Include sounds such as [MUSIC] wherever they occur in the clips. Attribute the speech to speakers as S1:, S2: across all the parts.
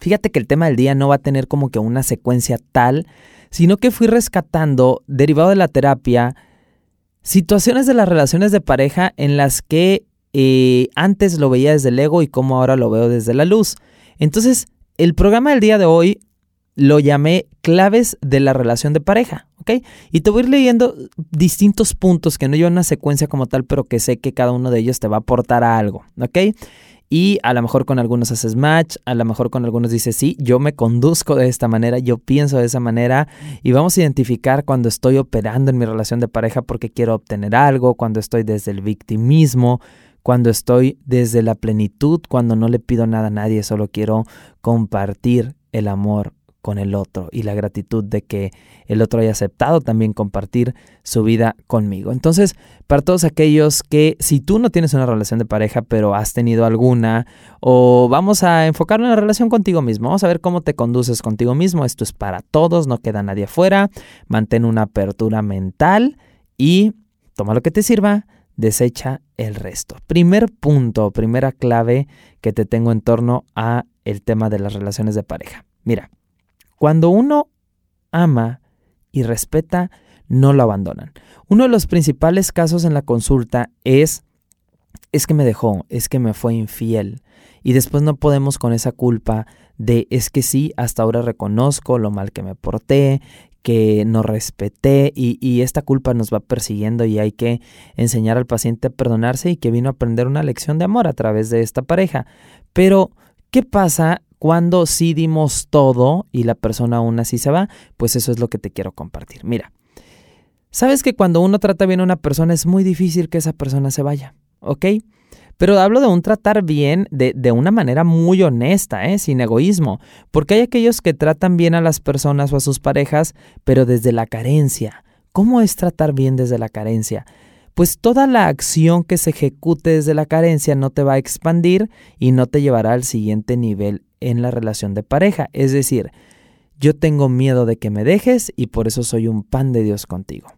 S1: Fíjate que el tema del día no va a tener como que una secuencia tal, sino que fui rescatando, derivado de la terapia, situaciones de las relaciones de pareja en las que eh, antes lo veía desde el ego y como ahora lo veo desde la luz. Entonces, el programa del día de hoy lo llamé claves de la relación de pareja, ¿ok? Y te voy a ir leyendo distintos puntos que no llevan una secuencia como tal, pero que sé que cada uno de ellos te va a aportar a algo, ¿ok? Y a lo mejor con algunos haces match, a lo mejor con algunos dices, sí, yo me conduzco de esta manera, yo pienso de esa manera y vamos a identificar cuando estoy operando en mi relación de pareja porque quiero obtener algo, cuando estoy desde el victimismo, cuando estoy desde la plenitud, cuando no le pido nada a nadie, solo quiero compartir el amor con el otro y la gratitud de que el otro haya aceptado también compartir su vida conmigo. Entonces, para todos aquellos que si tú no tienes una relación de pareja, pero has tenido alguna, o vamos a enfocarlo en la relación contigo mismo, vamos a ver cómo te conduces contigo mismo, esto es para todos, no queda nadie afuera, mantén una apertura mental y toma lo que te sirva, desecha el resto. Primer punto, primera clave que te tengo en torno a el tema de las relaciones de pareja. Mira, cuando uno ama y respeta, no lo abandonan. Uno de los principales casos en la consulta es, es que me dejó, es que me fue infiel. Y después no podemos con esa culpa de, es que sí, hasta ahora reconozco lo mal que me porté, que no respeté y, y, esta culpa nos va persiguiendo y hay que enseñar al paciente a perdonarse y que vino a aprender una lección de amor a través de esta pareja. Pero, ¿qué pasa cuando sí dimos todo y la persona aún así se va, pues eso es lo que te quiero compartir. Mira, sabes que cuando uno trata bien a una persona es muy difícil que esa persona se vaya, ¿ok? Pero hablo de un tratar bien de, de una manera muy honesta, ¿eh? sin egoísmo, porque hay aquellos que tratan bien a las personas o a sus parejas, pero desde la carencia. ¿Cómo es tratar bien desde la carencia? pues toda la acción que se ejecute desde la carencia no te va a expandir y no te llevará al siguiente nivel en la relación de pareja. Es decir, yo tengo miedo de que me dejes y por eso soy un pan de Dios contigo.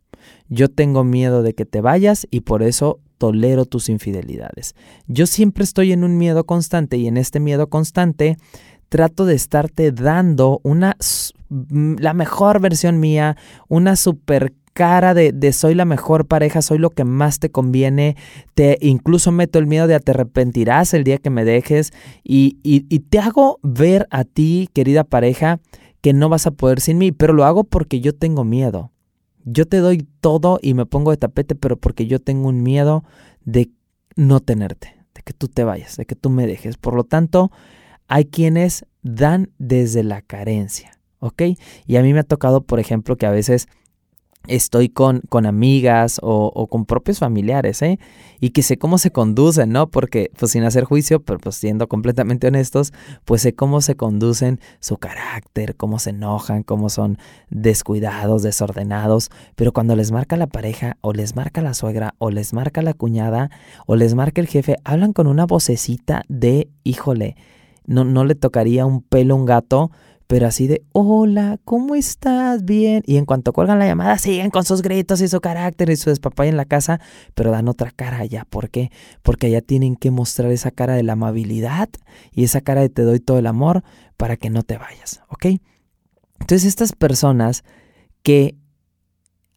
S1: Yo tengo miedo de que te vayas y por eso tolero tus infidelidades. Yo siempre estoy en un miedo constante y en este miedo constante trato de estarte dando una la mejor versión mía, una super cara de, soy la mejor pareja, soy lo que más te conviene, te incluso meto el miedo de te arrepentirás el día que me dejes y, y, te hago ver a ti, querida pareja, que no vas a poder sin mí, pero lo hago porque yo tengo miedo. Yo te doy todo y me pongo de tapete, pero porque yo tengo un miedo de no tenerte, de que tú te vayas, de que tú me dejes. Por lo tanto, hay quienes dan desde la carencia, ¿ok? Y a mí me ha tocado, por ejemplo, que a veces estoy con, con amigas o, con propios familiares, ¿eh? Y que sé cómo se conducen, ¿no? Porque, pues sin hacer juicio, pero pues siendo completamente honestos, pues sé cómo se conducen su carácter, cómo se enojan, cómo son descuidados, desordenados, pero cuando les marca la pareja, o les marca la suegra, o les marca la cuñada, o les marca el jefe, hablan con una vocecita de, híjole, no, no le tocaría un pelo a un gato, pero así de, hola, ¿cómo estás? Bien. Y en cuanto cuelgan la llamada, siguen con sus gritos y su carácter y su despapaya en la casa, pero dan otra cara allá. ¿Por qué? Porque allá tienen que mostrar esa cara de la amabilidad y esa cara de te doy todo el amor para que no te vayas, ¿ok? Entonces estas personas que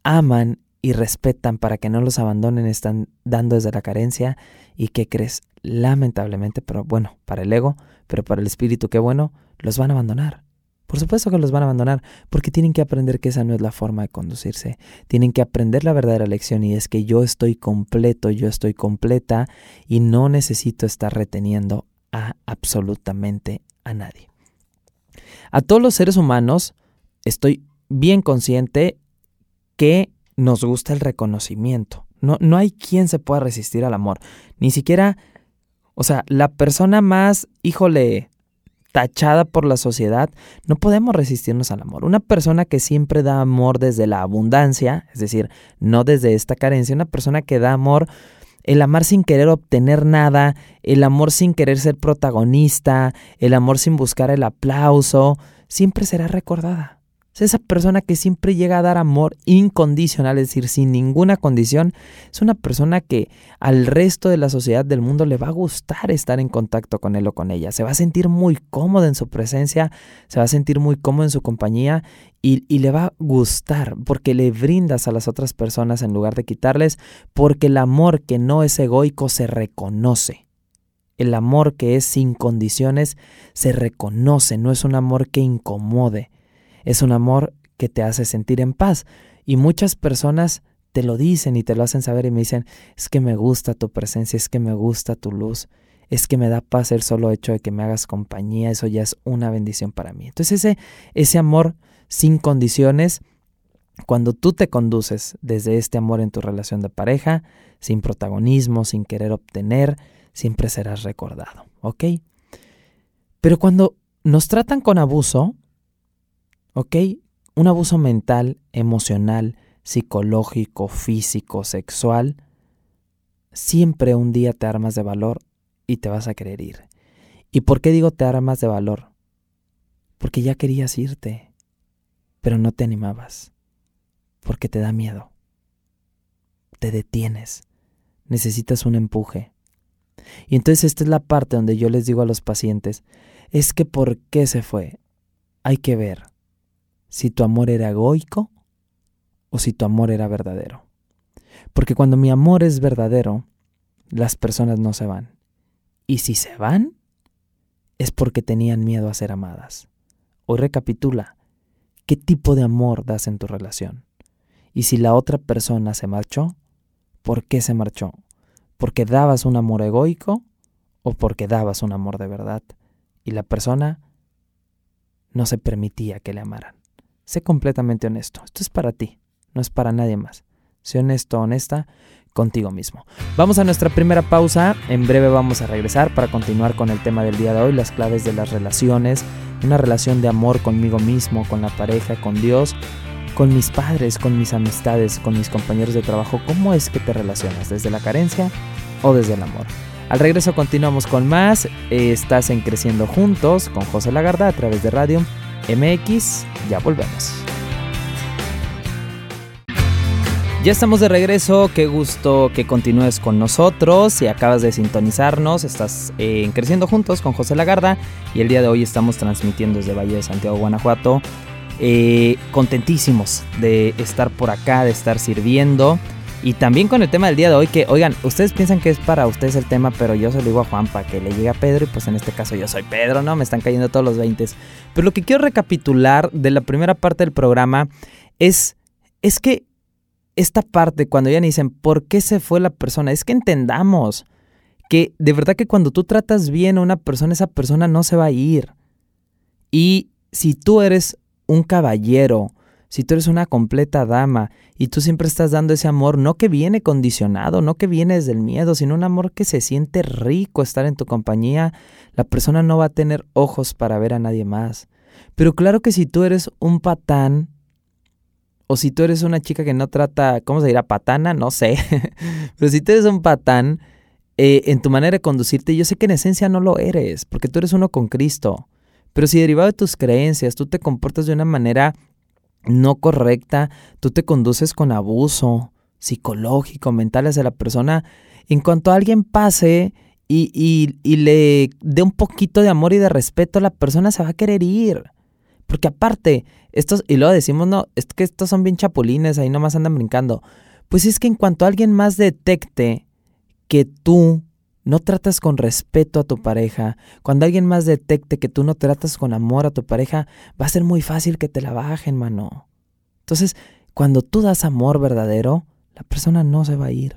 S1: aman y respetan para que no los abandonen están dando desde la carencia y que crees lamentablemente, pero bueno, para el ego, pero para el espíritu, qué bueno, los van a abandonar. Por supuesto que los van a abandonar porque tienen que aprender que esa no es la forma de conducirse. Tienen que aprender la verdadera lección y es que yo estoy completo, yo estoy completa y no necesito estar reteniendo a absolutamente a nadie. A todos los seres humanos estoy bien consciente que nos gusta el reconocimiento. No, no hay quien se pueda resistir al amor. Ni siquiera, o sea, la persona más, híjole, tachada por la sociedad, no podemos resistirnos al amor. Una persona que siempre da amor desde la abundancia, es decir, no desde esta carencia, una persona que da amor, el amar sin querer obtener nada, el amor sin querer ser protagonista, el amor sin buscar el aplauso, siempre será recordada, esa persona que siempre llega a dar amor incondicional, es decir, sin ninguna condición, es una persona que al resto de la sociedad del mundo le va a gustar estar en contacto con él o con ella. Se va a sentir muy cómodo en su presencia, se va a sentir muy cómodo en su compañía y, y le va a gustar porque le brindas a las otras personas en lugar de quitarles, porque el amor que no es egoico se reconoce. El amor que es sin condiciones se reconoce, no es un amor que incomode es un amor que te hace sentir en paz. Y muchas personas te lo dicen y te lo hacen saber y me dicen, es que me gusta tu presencia, es que me gusta tu luz, es que me da paz el solo hecho de que me hagas compañía, eso ya es una bendición para mí. Entonces ese, ese amor sin condiciones, cuando tú te conduces desde este amor en tu relación de pareja, sin protagonismo, sin querer obtener, siempre serás recordado, ¿ok? Pero cuando nos tratan con abuso, ¿Ok? Un abuso mental, emocional, psicológico, físico, sexual, siempre un día te armas de valor y te vas a querer ir. ¿Y por qué digo te armas de valor? Porque ya querías irte, pero no te animabas, porque te da miedo. Te detienes, necesitas un empuje. Y entonces esta es la parte donde yo les digo a los pacientes, es que ¿por qué se fue? Hay que ver si tu amor era egoico o si tu amor era verdadero. Porque cuando mi amor es verdadero, las personas no se van. Y si se van, es porque tenían miedo a ser amadas. Hoy recapitula, ¿qué tipo de amor das en tu relación? Y si la otra persona se marchó, ¿por qué se marchó? ¿Porque dabas un amor egoico o porque dabas un amor de verdad? Y la persona no se permitía que le amaran. Sé completamente honesto. Esto es para ti, no es para nadie más. Sé honesto, honesta contigo mismo. Vamos a nuestra primera pausa. En breve vamos a regresar para continuar con el tema del día de hoy, las claves de las relaciones, una relación de amor conmigo mismo, con la pareja, con Dios, con mis padres, con mis amistades, con mis compañeros de trabajo. ¿Cómo es que te relacionas? ¿Desde la carencia o desde el amor? Al regreso continuamos con más. Estás en Creciendo Juntos con José Lagarda a través de Radio MX. Ya volvemos. Ya estamos de regreso, qué gusto que continúes con nosotros. Si acabas de sintonizarnos, estás en Creciendo Juntos con José Lagarda y el día de hoy estamos transmitiendo desde Valle de Santiago, Guanajuato. Eh, contentísimos de estar por acá, de estar sirviendo. Y también con el tema del día de hoy, que oigan, ustedes piensan que es para ustedes el tema, pero yo se lo digo a Juan para que le llegue a Pedro y pues en este caso yo soy Pedro, ¿no? Me están cayendo todos los 20. Pero lo que quiero recapitular de la primera parte del programa es, es que esta parte, cuando ya dicen, ¿por qué se fue la persona? Es que entendamos que de verdad que cuando tú tratas bien a una persona, esa persona no se va a ir. Y si tú eres un caballero, si tú eres una completa dama y tú siempre estás dando ese amor, no que viene condicionado, no que viene desde el miedo, sino un amor que se siente rico estar en tu compañía, la persona no va a tener ojos para ver a nadie más. Pero claro que si tú eres un patán, o si tú eres una chica que no trata, ¿cómo se dirá? Patana, no sé. [LAUGHS] Pero si tú eres un patán, eh, en tu manera de conducirte, yo sé que en esencia no lo eres, porque tú eres uno con Cristo. Pero si derivado de tus creencias tú te comportas de una manera no correcta, tú te conduces con abuso psicológico, mental hacia la persona, en cuanto alguien pase y, y, le dé un poquito de amor y de respeto, la persona se va a querer ir. Porque aparte, estos, y luego decimos, no, es que estos son bien chapulines, ahí nomás andan brincando. Pues es que en cuanto alguien más detecte que tú no tratas con respeto a tu pareja, cuando alguien más detecte que tú no tratas con amor a tu pareja, va a ser muy fácil que te la bajen, mano. Entonces, cuando tú das amor verdadero, la persona no se va a ir.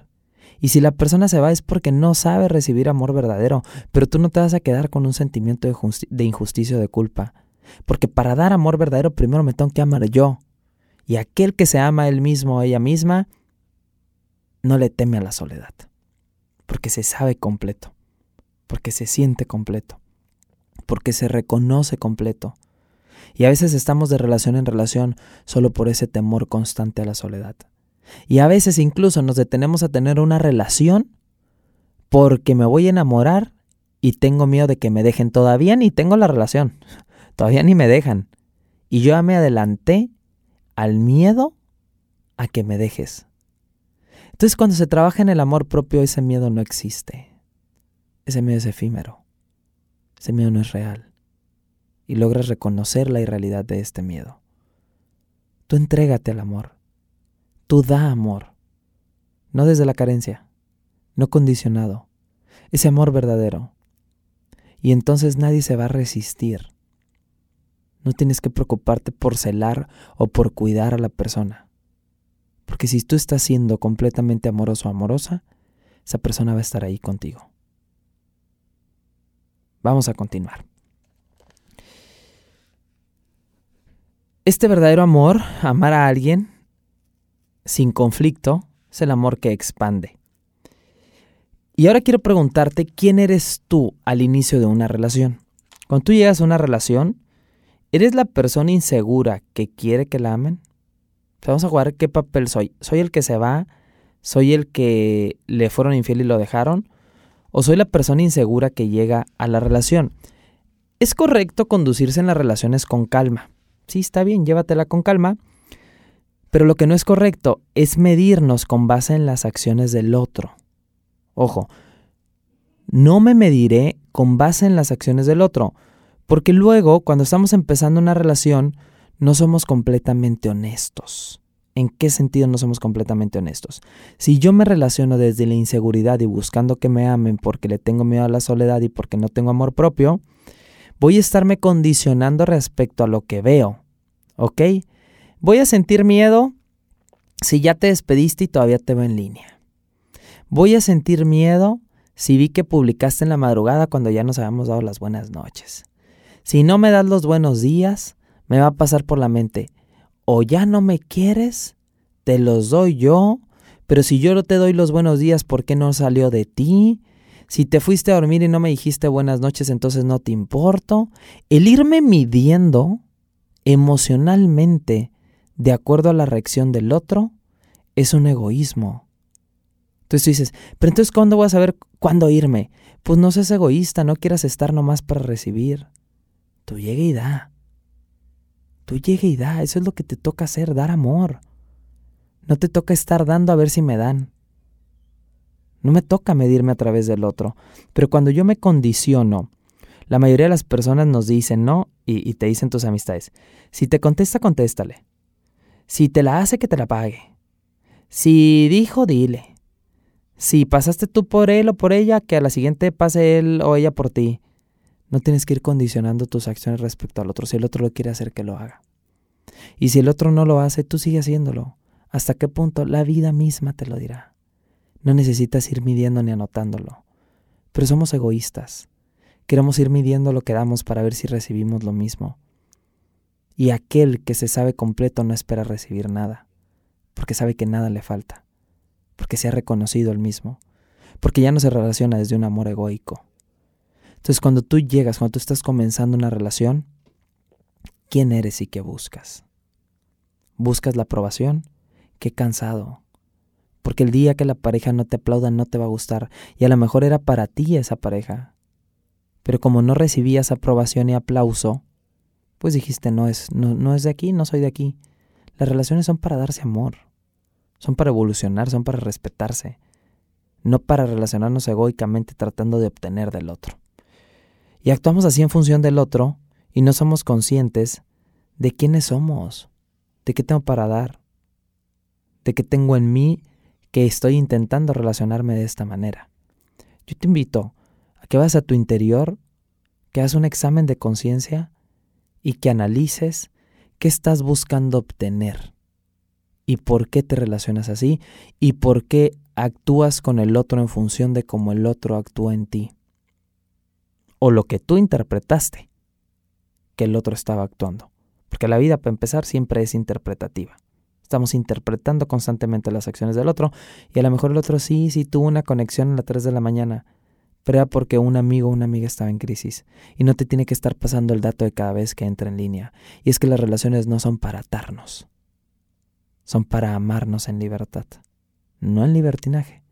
S1: Y si la persona se va es porque no sabe recibir amor verdadero, pero tú no te vas a quedar con un sentimiento de, injusticia o de culpa. Porque para dar amor verdadero primero me tengo que amar yo. Y aquel que se ama a él mismo o ella misma, no le teme a la soledad porque se sabe completo, porque se siente completo, porque se reconoce completo. Y a veces estamos de relación en relación solo por ese temor constante a la soledad. Y a veces incluso nos detenemos a tener una relación porque me voy a enamorar y tengo miedo de que me dejen. Todavía ni tengo la relación, [LAUGHS] todavía ni me dejan. Y yo ya me adelanté al miedo a que me dejes. Entonces cuando se trabaja en el amor propio, ese miedo no existe. Ese miedo es efímero. Ese miedo no es real. Y logras reconocer la irrealidad de este miedo. Tú entrégate al amor. Tú da amor. No desde la carencia. No condicionado. Ese amor verdadero. Y entonces nadie se va a resistir. No tienes que preocuparte por celar o por cuidar a la persona. Porque si tú estás siendo completamente amoroso o amorosa, esa persona va a estar ahí contigo. Vamos a continuar. Este verdadero amor, amar a alguien sin conflicto, es el amor que expande. Y ahora quiero preguntarte, ¿quién eres tú al inicio de una relación? Cuando tú llegas a una relación, ¿Eres la persona insegura que quiere que la amen? Vamos a jugar qué papel soy. ¿Soy el que se va? ¿Soy el que le fueron infiel y lo dejaron? ¿O soy la persona insegura que llega a la relación? Es correcto conducirse en las relaciones con calma. Sí, está bien, llévatela con calma. Pero lo que no es correcto es medirnos con base en las acciones del otro. Ojo, no me mediré con base en las acciones del otro. Porque luego, cuando estamos empezando una relación, no somos completamente honestos. ¿En qué sentido no somos completamente honestos? Si yo me relaciono desde la inseguridad y buscando que me amen porque le tengo miedo a la soledad y porque no tengo amor propio, voy a estarme condicionando respecto a lo que veo. ¿Ok? Voy a sentir miedo si ya te despediste y todavía te veo en línea. Voy a sentir miedo si vi que publicaste en la madrugada cuando ya nos habíamos dado las buenas noches. Si no me das los buenos días, me va a pasar por la mente, o ya no me quieres, te los doy yo, pero si yo no te doy los buenos días, ¿por qué no salió de ti? Si te fuiste a dormir y no me dijiste buenas noches, entonces no te importo. El irme midiendo emocionalmente de acuerdo a la reacción del otro es un egoísmo. Entonces tú dices, pero entonces ¿cuándo voy a saber cuándo irme? Pues no seas egoísta, no quieras estar nomás para recibir. Tú llega y da. Tú llega y da. Eso es lo que te toca hacer, dar amor. No te toca estar dando a ver si me dan. No me toca medirme a través del otro. Pero cuando yo me condiciono, la mayoría de las personas nos dicen no y, y te dicen tus amistades. Si te contesta, contéstale. Si te la hace, que te la pague. Si dijo, dile. Si pasaste tú por él o por ella, que a la siguiente pase él o ella por ti. No tienes que ir condicionando tus acciones respecto al otro. Si el otro lo quiere hacer, que lo haga. Y si el otro no lo hace, tú sigue haciéndolo. ¿Hasta qué punto? La vida misma te lo dirá. No necesitas ir midiendo ni anotándolo. Pero somos egoístas. Queremos ir midiendo lo que damos para ver si recibimos lo mismo. Y aquel que se sabe completo no espera recibir nada, porque sabe que nada le falta, porque se ha reconocido el mismo, porque ya no se relaciona desde un amor egoico, entonces cuando tú llegas, cuando tú estás comenzando una relación, ¿quién eres y qué buscas? ¿Buscas la aprobación? Qué cansado. Porque el día que la pareja no te aplauda no te va a gustar. Y a lo mejor era para ti esa pareja. Pero como no recibías aprobación y aplauso, pues dijiste, no es, no, no es de aquí, no soy de aquí. Las relaciones son para darse amor. Son para evolucionar, son para respetarse. No para relacionarnos egoicamente tratando de obtener del otro. Y actuamos así en función del otro y no somos conscientes de quiénes somos, de qué tengo para dar, de qué tengo en mí que estoy intentando relacionarme de esta manera. Yo te invito a que vayas a tu interior, que hagas un examen de conciencia y que analices qué estás buscando obtener y por qué te relacionas así y por qué actúas con el otro en función de cómo el otro actúa en ti o lo que tú interpretaste que el otro estaba actuando. Porque la vida, para empezar, siempre es interpretativa. Estamos interpretando constantemente las acciones del otro y a lo mejor el otro sí, sí tuvo una conexión a las 3 de la mañana, pero era porque un amigo o una amiga estaba en crisis y no te tiene que estar pasando el dato de cada vez que entra en línea. Y es que las relaciones no son para atarnos, son para amarnos en libertad, no en libertinaje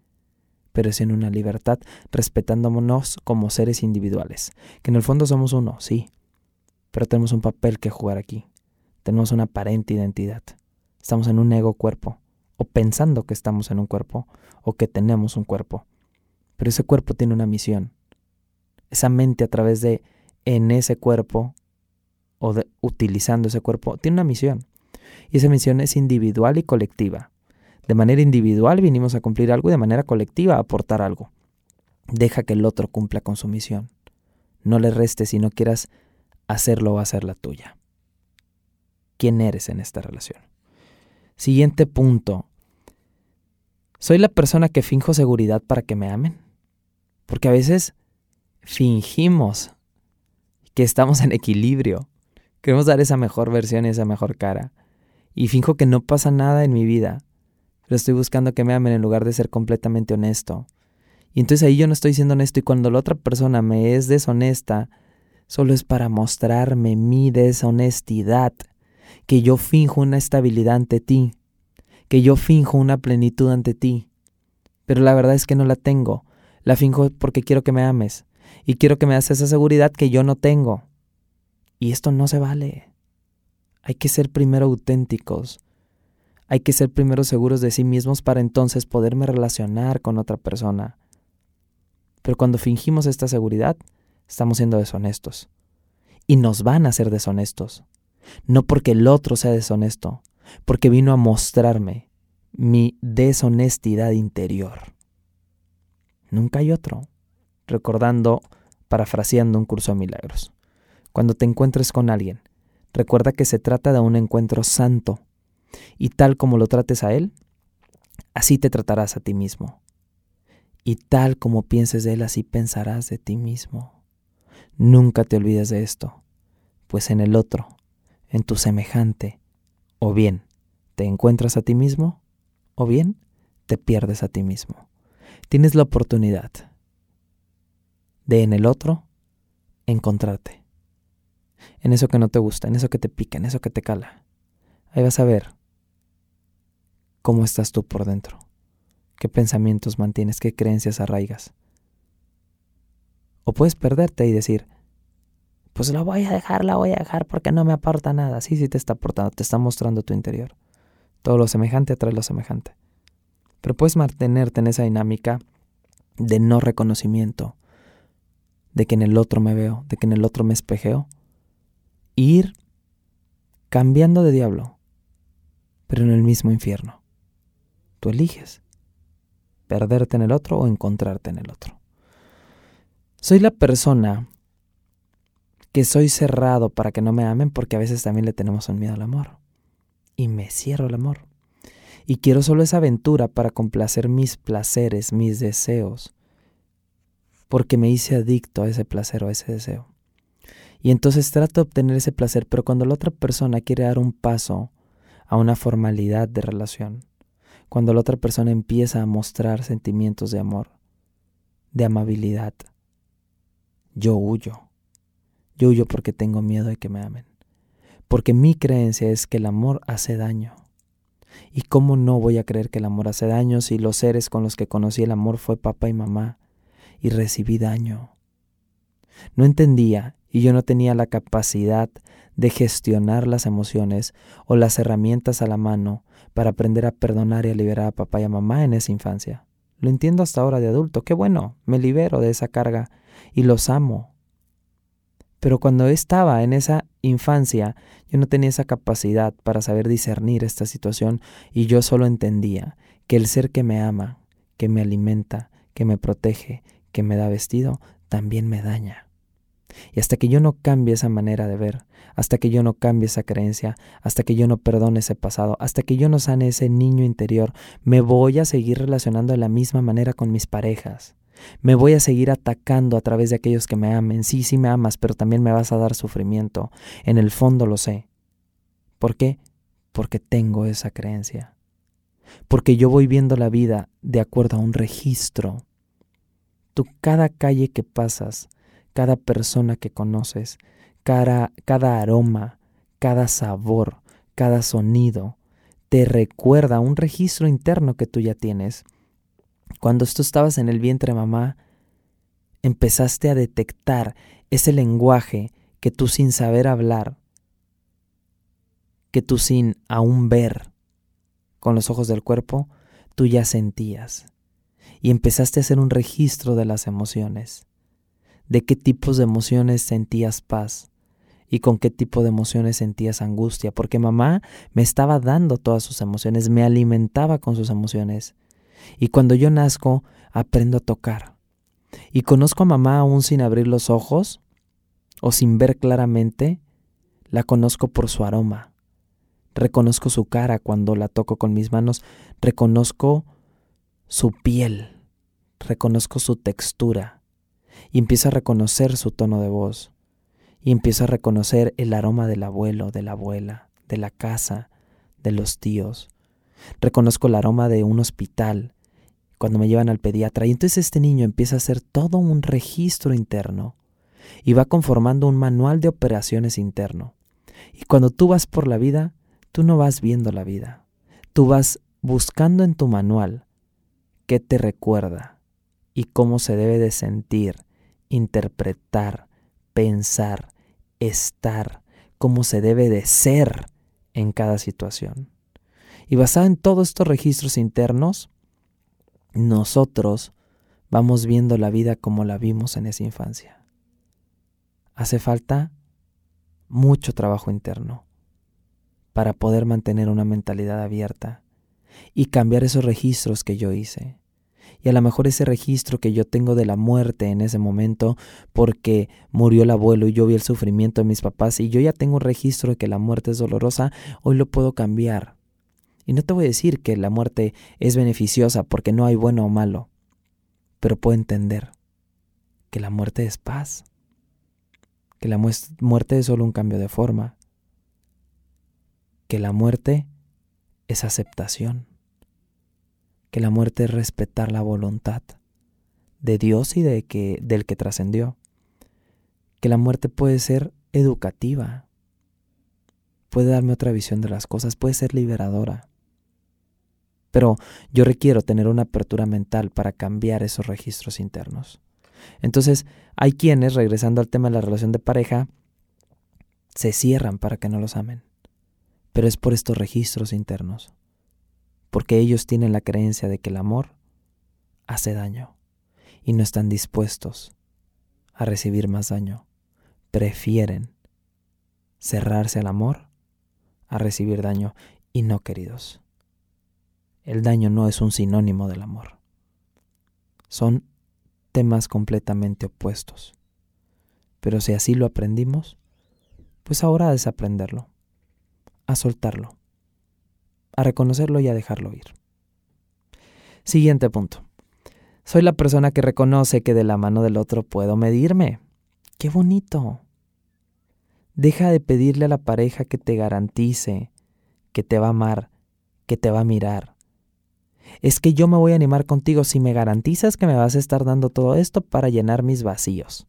S1: pero es en una libertad respetándonos como seres individuales, que en el fondo somos uno, sí, pero tenemos un papel que jugar aquí, tenemos una aparente identidad, Estamos en un ego cuerpo, o pensando que estamos en un cuerpo, o que tenemos un cuerpo. Pero ese cuerpo tiene una misión. Esa mente a través de en ese cuerpo, o de, utilizando ese cuerpo, tiene una misión. Y esa misión es individual y colectiva. De manera individual vinimos a cumplir algo y de manera colectiva a aportar algo. Deja que el otro cumpla con su misión. No le restes si no quieras hacerlo o hacer la tuya. ¿Quién eres en esta relación? Siguiente punto. ¿Soy la persona que finjo seguridad para que me amen? Porque a veces fingimos que estamos en equilibrio. Queremos dar esa mejor versión y esa mejor cara. Y finjo que no pasa nada en mi vida. Pero estoy buscando que me amen en lugar de ser completamente honesto. Y entonces ahí yo no estoy siendo honesto y cuando la otra persona me es deshonesta, solo es para mostrarme mi deshonestidad, que yo finjo una estabilidad ante ti, que yo finjo una plenitud ante ti. Pero la verdad es que no la tengo. La finjo porque quiero que me ames y quiero que me das esa seguridad que yo no tengo. Y esto no se vale. Hay que ser primero auténticos. Hay que ser primero seguros de sí mismos para entonces poderme relacionar con otra persona. Pero cuando fingimos esta seguridad, estamos siendo deshonestos. Y nos van a ser deshonestos. No porque el otro sea deshonesto, porque vino a mostrarme mi deshonestidad interior. Nunca hay otro. Recordando, parafraseando un curso de milagros. Cuando te encuentres con alguien, recuerda que se trata de un encuentro santo. Y tal como lo trates a él, así te tratarás a ti mismo y tal como pienses de Él, así pensarás de ti mismo. Nunca te olvides de esto, pues en el otro, en tu semejante, o bien te encuentras a ti mismo, o bien te pierdes a ti mismo. Tienes la oportunidad de en el otro encontrarte. En eso que no te gusta, en eso que te pica, en eso que te cala. Ahí vas a ver cómo estás tú por dentro qué pensamientos mantienes, qué creencias arraigas. O puedes perderte y decir, pues la voy a dejar, la voy a dejar porque no me aporta nada. Sí, sí te está aportando, te está mostrando tu interior. Todo lo semejante atrae lo semejante. Pero puedes mantenerte en esa dinámica de no reconocimiento, de que en el otro me veo, de que en el otro me espejeo, e ir cambiando de diablo, pero en el mismo infierno. Tú eliges perderte en el otro o encontrarte en el otro. Soy la persona que soy cerrado para que no me amen porque a veces también le tenemos un miedo al amor. Y me cierro el amor. Y quiero solo esa aventura para complacer mis placeres, mis deseos. Porque me hice adicto a ese placer o a ese deseo. Y entonces trato de obtener ese placer, pero cuando la otra persona quiere dar un paso a una formalidad de relación, cuando la otra persona empieza a mostrar sentimientos de amor, de amabilidad. Yo huyo. Yo huyo porque tengo miedo de que me amen. Porque mi creencia es que el amor hace daño. ¿Y cómo no voy a creer que el amor hace daño si los seres con los que conocí el amor fue papá y mamá y recibí daño? No entendía y yo no tenía la capacidad de gestionar las emociones o las herramientas a la mano para aprender a perdonar y a liberar a papá y a mamá en esa infancia. Lo entiendo hasta ahora de adulto. Qué bueno, me libero de esa carga y los amo. Pero cuando estaba en esa infancia, yo no tenía esa capacidad para saber discernir esta situación y yo solo entendía que el ser que me ama, que me alimenta, que me protege, que me da vestido, también me daña. Y hasta que yo no cambie esa manera de ver, hasta que yo no cambie esa creencia, hasta que yo no perdone ese pasado, hasta que yo no sane ese niño interior, me voy a seguir relacionando de la misma manera con mis parejas. Me voy a seguir atacando a través de aquellos que me amen. Sí, sí me amas, pero también me vas a dar sufrimiento. En el fondo lo sé. ¿Por qué? Porque tengo esa creencia. Porque yo voy viendo la vida de acuerdo a un registro. Tú cada calle que pasas, cada persona que conoces, cada, cada aroma, cada sabor, cada sonido, te recuerda un registro interno que tú ya tienes. Cuando tú estabas en el vientre mamá, empezaste a detectar ese lenguaje que tú sin saber hablar, que tú sin aún ver, con los ojos del cuerpo, tú ya sentías y empezaste a hacer un registro de las emociones, de qué tipos de emociones sentías paz y con qué tipo de emociones sentías angustia, porque mamá me estaba dando todas sus emociones, me alimentaba con sus emociones. Y cuando yo nazco, aprendo a tocar. Y conozco a mamá aún sin abrir los ojos o sin ver claramente, la conozco por su aroma. Reconozco su cara cuando la toco con mis manos, reconozco su piel, reconozco su textura y empiezo a reconocer su tono de voz y empiezo a reconocer el aroma del abuelo, de la abuela, de la casa, de los tíos. Reconozco el aroma de un hospital cuando me llevan al pediatra y entonces este niño empieza a hacer todo un registro interno y va conformando un manual de operaciones interno. Y cuando tú vas por la vida, tú no vas viendo la vida, tú vas buscando en tu manual qué te recuerda y cómo se debe de sentir, interpretar, pensar, estar, cómo se debe de ser en cada situación. Y basado en todos estos registros internos, nosotros vamos viendo la vida como la vimos en esa infancia. Hace falta mucho trabajo interno para poder mantener una mentalidad abierta y cambiar esos registros que yo hice. Y a lo mejor ese registro que yo tengo de la muerte en ese momento, porque murió el abuelo y yo vi el sufrimiento de mis papás y yo ya tengo un registro de que la muerte es dolorosa, hoy lo puedo cambiar. Y no te voy a decir que la muerte es beneficiosa porque no hay bueno o malo, pero puedo entender que la muerte es paz, que la muerte es solo un cambio de forma, que la muerte es aceptación que la muerte es respetar la voluntad de Dios y de que, del que trascendió. Que la muerte puede ser educativa, puede darme otra visión de las cosas, puede ser liberadora. Pero yo requiero tener una apertura mental para cambiar esos registros internos. Entonces, hay quienes, regresando al tema de la relación de pareja, se cierran para que no los amen. Pero es por estos registros internos porque ellos tienen la creencia de que el amor hace daño y no están dispuestos a recibir más daño. Prefieren cerrarse al amor a recibir daño y no queridos. El daño no es un sinónimo del amor. Son temas completamente opuestos. Pero si así lo aprendimos, pues ahora a desaprenderlo, a soltarlo a reconocerlo y a dejarlo ir. Siguiente punto. Soy la persona que reconoce que de la mano del otro puedo medirme. ¡Qué bonito! Deja de pedirle a la pareja que te garantice que te va a amar, que te va a mirar. Es que yo me voy a animar contigo si me garantizas que me vas a estar dando todo esto para llenar mis vacíos.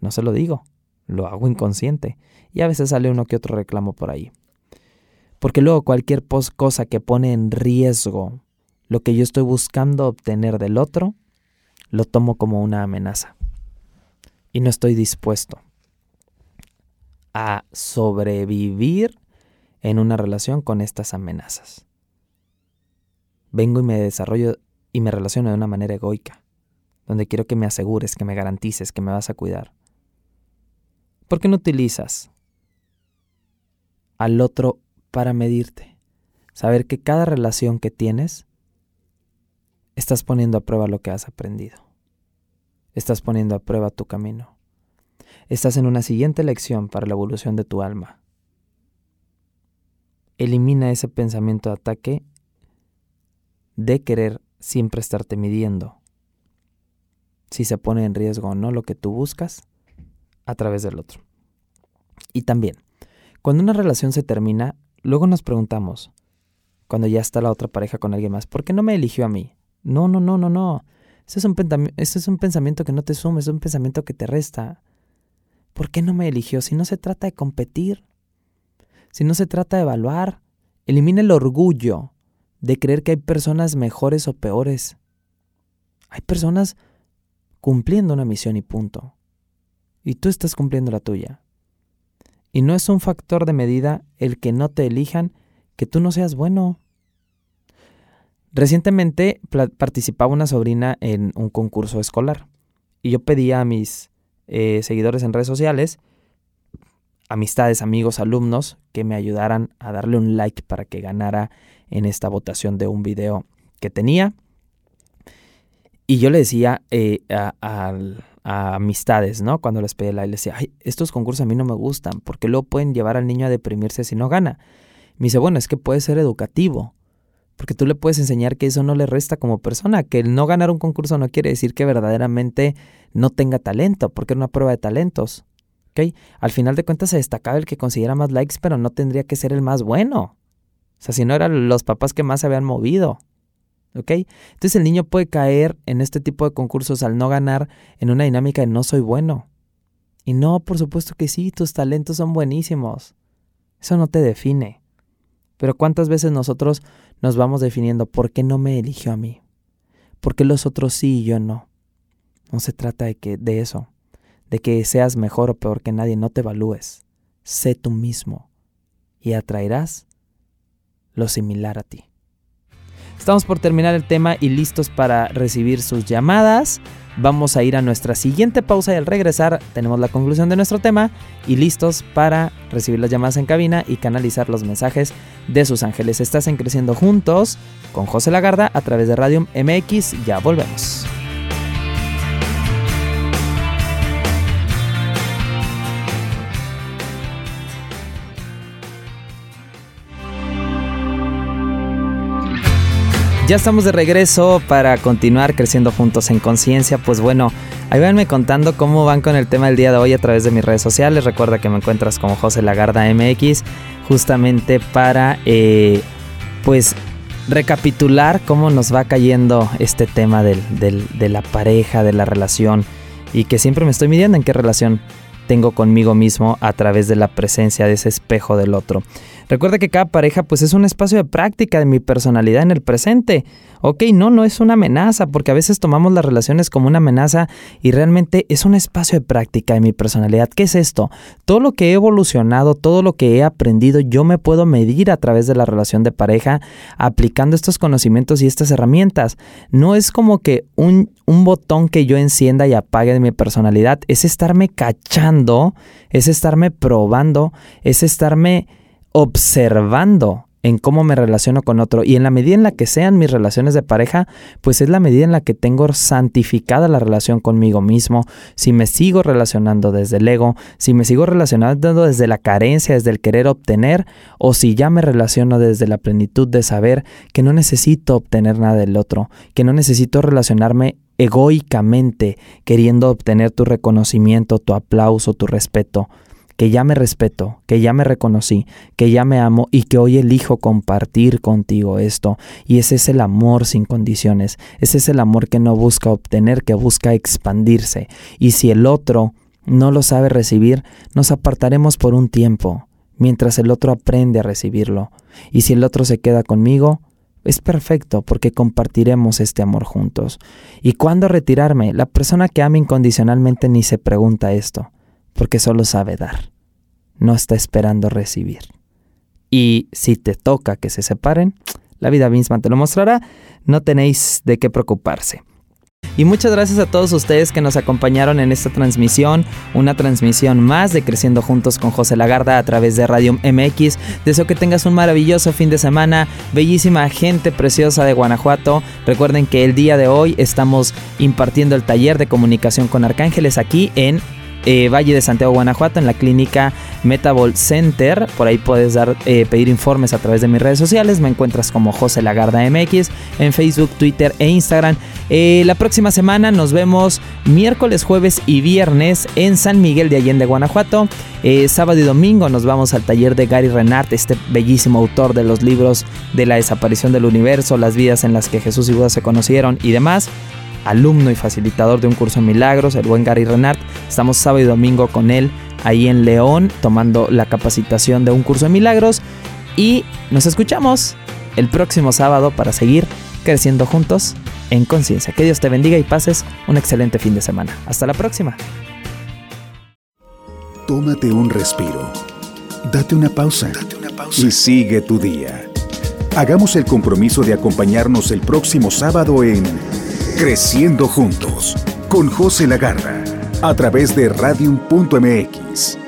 S1: No se lo digo, lo hago inconsciente y a veces sale uno que otro reclamo por ahí. Porque luego cualquier cosa que pone en riesgo lo que yo estoy buscando obtener del otro, lo tomo como una amenaza. Y no estoy dispuesto a sobrevivir en una relación con estas amenazas. Vengo y me desarrollo y me relaciono de una manera egoica, donde quiero que me asegures, que me garantices, que me vas a cuidar. ¿Por qué no utilizas al otro para medirte. Saber que cada relación que tienes, estás poniendo a prueba lo que has aprendido. Estás poniendo a prueba tu camino. Estás en una siguiente lección para la evolución de tu alma. Elimina ese pensamiento de ataque de querer siempre estarte midiendo si se pone en riesgo o no lo que tú buscas a través del otro. Y también, cuando una relación se termina, Luego nos preguntamos, cuando ya está la otra pareja con alguien más, ¿por qué no me eligió a mí? No, no, no, no, no. Ese es un, es un pensamiento que no te suma, es un pensamiento que te resta. ¿Por qué no me eligió? Si no se trata de competir, si no se trata de evaluar, elimina el orgullo de creer que hay personas mejores o peores. Hay personas cumpliendo una misión y punto. Y tú estás cumpliendo la tuya. Y no es un factor de medida el que no te elijan que tú no seas bueno. Recientemente participaba una sobrina en un concurso escolar y yo pedía a mis eh, seguidores en redes sociales, amistades, amigos, alumnos, que me ayudaran a darle un like para que ganara en esta votación de un video que tenía. Y yo le decía eh, a, amistades, ¿no? Cuando les pedí like, les decía, Ay, estos concursos a mí no me gustan, porque luego pueden llevar al niño a deprimirse si no gana. Me dice, bueno, es que puede ser educativo, porque tú le puedes enseñar que eso no le resta como persona, que el no ganar un concurso no quiere decir que verdaderamente no tenga talento, porque es una prueba de talentos. ¿ok? Al final de cuentas se destacaba el que consiguiera más likes, pero no tendría que ser el más bueno. O sea, si no eran los papás que más se habían movido. ¿Ok? Entonces el niño puede caer en este tipo de concursos al no ganar en una dinámica de no soy bueno. Y no, por supuesto que sí, tus talentos son buenísimos. Eso no te define. Pero ¿cuántas veces nosotros nos vamos definiendo por qué no me eligió a mí? ¿Por qué los otros sí y yo no? No se trata de, que, de eso, de que seas mejor o peor que nadie, no te evalúes. Sé tú mismo y atraerás lo similar a ti. Estamos por terminar el tema y listos para recibir sus llamadas. Vamos a ir a nuestra siguiente pausa y al regresar tenemos la conclusión de nuestro tema y listos para recibir las llamadas en cabina y canalizar los mensajes de sus ángeles. Estás en Creciendo Juntos con José Lagarda a través de Radio MX. Ya volvemos. Ya estamos de regreso para continuar creciendo juntos en conciencia. Pues bueno, ahí vanme contando cómo van con el tema del día de hoy a través de mis redes sociales. Recuerda que me encuentras como José Lagarda MX, justamente para eh, pues recapitular cómo nos va cayendo este tema de la pareja, de la relación y que siempre me estoy midiendo en qué relación tengo conmigo mismo a través de la presencia de ese espejo del otro. Recuerda que cada pareja pues es un espacio de práctica de mi personalidad en el presente. Ok, no, no es una amenaza, porque a veces tomamos las relaciones como una amenaza y realmente es un espacio de práctica de mi personalidad. ¿Qué es esto? Todo lo que he evolucionado, todo lo que he aprendido, yo me puedo medir a través de la relación de pareja aplicando estos conocimientos y estas herramientas. No es como que un, un botón que yo encienda y apague de mi personalidad, es estarme cachando, es estarme probando, es estarme observando en cómo me relaciono con otro. Y en la medida en la que sean mis relaciones de pareja, pues es la medida en la que tengo santificada la relación conmigo mismo, si me sigo relacionando desde el ego, si me sigo relacionando desde la carencia, desde el querer obtener, o si ya me relaciono desde la plenitud de saber que no necesito obtener nada del otro, que no necesito relacionarme egoicamente queriendo obtener tu reconocimiento, tu aplauso, tu respeto, que ya me respeto, que ya me reconocí, que ya me amo y que hoy elijo compartir contigo esto. Y ese es el amor sin condiciones, ese es el amor que no busca obtener, que busca expandirse. Y si el otro no lo sabe recibir, nos apartaremos por un tiempo, mientras el otro aprende a recibirlo. Y si el otro se queda conmigo, es perfecto porque compartiremos este amor juntos. ¿Y cuándo retirarme? La persona que ama incondicionalmente ni se pregunta esto porque solo sabe dar, no está esperando recibir. Y si te toca que se separen, la vida misma te lo mostrará, no tenéis de qué preocuparse. Y muchas gracias a todos ustedes que nos acompañaron en esta transmisión, una transmisión más de Creciendo Juntos con José Lagarda a través de Radio MX. Deseo que tengas un maravilloso fin de semana, bellísima gente preciosa de Guanajuato. Recuerden que el día de hoy estamos impartiendo el taller de comunicación con arcángeles aquí en eh, Valle de Santiago, Guanajuato, en la clínica Metabol Center. Por ahí puedes dar, eh, pedir informes a través de mis redes sociales. Me encuentras como José Lagarda MX en Facebook, Twitter e Instagram. Eh, la próxima semana nos vemos miércoles, jueves y viernes en San Miguel de Allende, Guanajuato. sábado y domingo nos vamos al taller de Gary Renard, este bellísimo autor de los libros de la desaparición del universo, las vidas en las que Jesús y Buda se conocieron y demás alumno y facilitador de un curso de milagros, el buen Gary Renard. Estamos sábado y domingo con él ahí en León tomando la capacitación de un curso de milagros y nos escuchamos el próximo sábado para seguir creciendo juntos en conciencia. Que Dios te bendiga y pases un excelente fin de semana. Hasta la próxima.
S2: Tómate un respiro. Date una pausa. Date una pausa. Y sigue tu día. Hagamos el compromiso de acompañarnos el próximo sábado en Creciendo Juntos con José Lagarda a través de radium.mx.